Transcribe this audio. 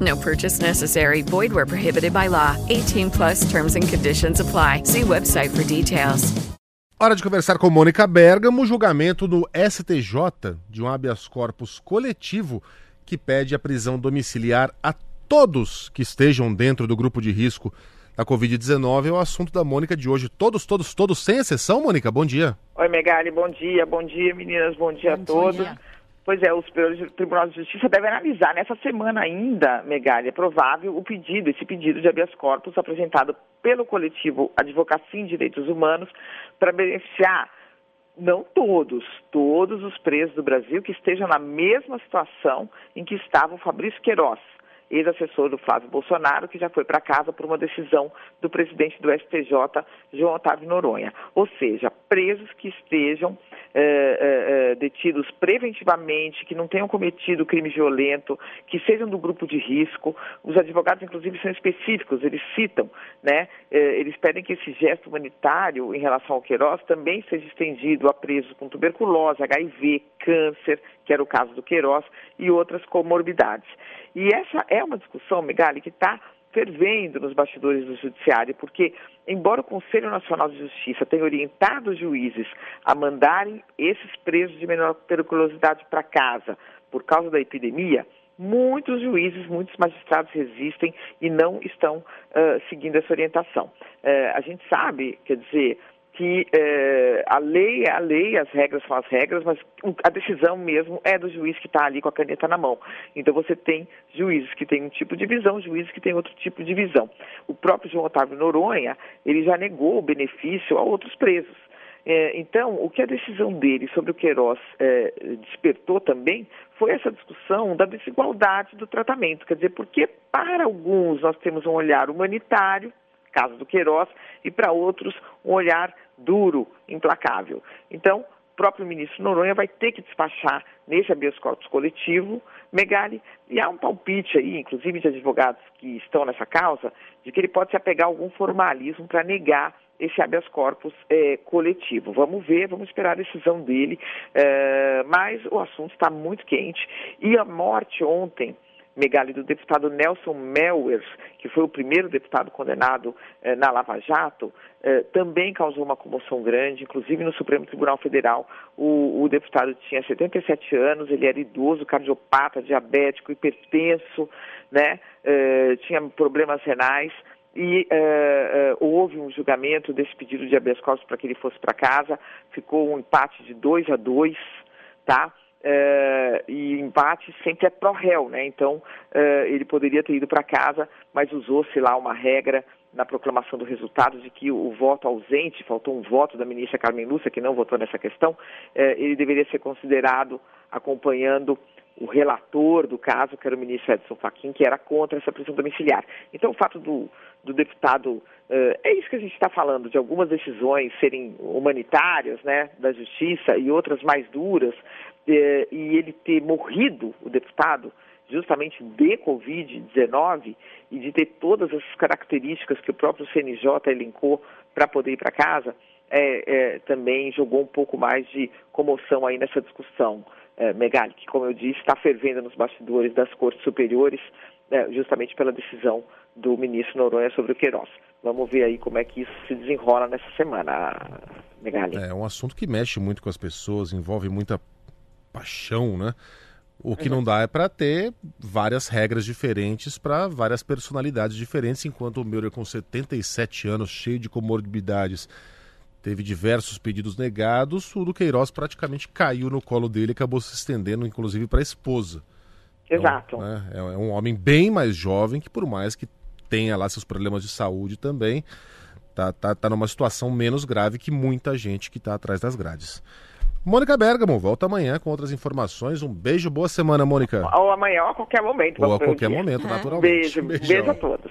No purchase necessary. Void where prohibited by law. 18 plus terms and conditions apply. See website for details. Hora de conversar com Mônica Bergamo, julgamento no STJ de um habeas corpus coletivo que pede a prisão domiciliar a todos que estejam dentro do grupo de risco da Covid-19 é o assunto da Mônica de hoje. Todos, todos, todos, sem exceção, Mônica, bom dia. Oi, Megali, bom dia, bom dia, meninas, bom dia bom a todos. Dia. Pois é, o Superior Tribunal de Justiça deve analisar nessa semana ainda, Megali, é provável o pedido, esse pedido de habeas corpus apresentado pelo coletivo Advocacia em Direitos Humanos para beneficiar não todos, todos os presos do Brasil que estejam na mesma situação em que estava o Fabrício Queiroz, ex-assessor do Flávio Bolsonaro, que já foi para casa por uma decisão do presidente do STJ, João Otávio Noronha. Ou seja, presos que estejam eh, eh, detidos preventivamente, que não tenham cometido crime violento, que sejam do grupo de risco. Os advogados, inclusive, são específicos, eles citam, né? Eh, eles pedem que esse gesto humanitário em relação ao Queiroz também seja estendido a presos com tuberculose, HIV, câncer, que era o caso do Queiroz, e outras comorbidades. E essa é uma discussão, Megali, que está fervendo nos bastidores do Judiciário, porque, embora o Conselho Nacional de Justiça tenha orientado os juízes a mandarem esses presos de menor periculosidade para casa por causa da epidemia, muitos juízes, muitos magistrados resistem e não estão uh, seguindo essa orientação. Uh, a gente sabe, quer dizer, que é, a lei é a lei, as regras são as regras, mas a decisão mesmo é do juiz que está ali com a caneta na mão. Então você tem juízes que têm um tipo de visão, juízes que têm outro tipo de visão. O próprio João Otávio Noronha, ele já negou o benefício a outros presos. É, então, o que a decisão dele sobre o Queiroz é, despertou também foi essa discussão da desigualdade do tratamento. Quer dizer, porque para alguns nós temos um olhar humanitário, caso do Queiroz, e para outros um olhar duro, implacável. Então, o próprio ministro Noronha vai ter que despachar nesse habeas corpus coletivo, Megali, e há um palpite aí, inclusive de advogados que estão nessa causa, de que ele pode se apegar a algum formalismo para negar esse habeas corpus é, coletivo. Vamos ver, vamos esperar a decisão dele, é, mas o assunto está muito quente. E a morte ontem Megali, do deputado Nelson Melwers, que foi o primeiro deputado condenado eh, na Lava Jato, eh, também causou uma comoção grande, inclusive no Supremo Tribunal Federal. O, o, deputado tinha 77 anos, ele era idoso, cardiopata, diabético, hipertenso, né? Eh, tinha problemas renais e uh, uh, houve um julgamento desse pedido de habeas corpus para que ele fosse para casa, ficou um empate de 2 a 2, tá? Uh, e empate sempre é pró-réu, né? Então uh, ele poderia ter ido para casa, mas usou-se lá uma regra na proclamação do resultado de que o voto ausente, faltou um voto da ministra Carmen Lúcia, que não votou nessa questão, uh, ele deveria ser considerado acompanhando o relator do caso, que era o ministro Edson Fachin, que era contra essa prisão domiciliar. Então, o fato do, do deputado, é isso que a gente está falando, de algumas decisões serem humanitárias, né, da justiça, e outras mais duras, e ele ter morrido, o deputado, justamente de Covid-19, e de ter todas as características que o próprio CNJ elencou para poder ir para casa, é, é, também jogou um pouco mais de comoção aí nessa discussão, é, Megali, que, como eu disse, está fervendo nos bastidores das cortes superiores, é, justamente pela decisão do ministro Noronha sobre o Queiroz. Vamos ver aí como é que isso se desenrola nessa semana, Megali. É um assunto que mexe muito com as pessoas, envolve muita paixão, né? O que não dá é para ter várias regras diferentes para várias personalidades diferentes, enquanto o Meurer, com 77 anos, cheio de comorbidades, teve diversos pedidos negados, o do Queiroz praticamente caiu no colo dele e acabou se estendendo, inclusive, para a esposa. Exato. Então, né, é um homem bem mais jovem, que por mais que tenha lá seus problemas de saúde também, tá, tá, tá numa situação menos grave que muita gente que está atrás das grades. Mônica Bergamo, volta amanhã com outras informações. Um beijo, boa semana, Mônica. Ou amanhã ou a qualquer momento. Ou a qualquer momento, naturalmente. Beijo, Beijão. beijo a todos.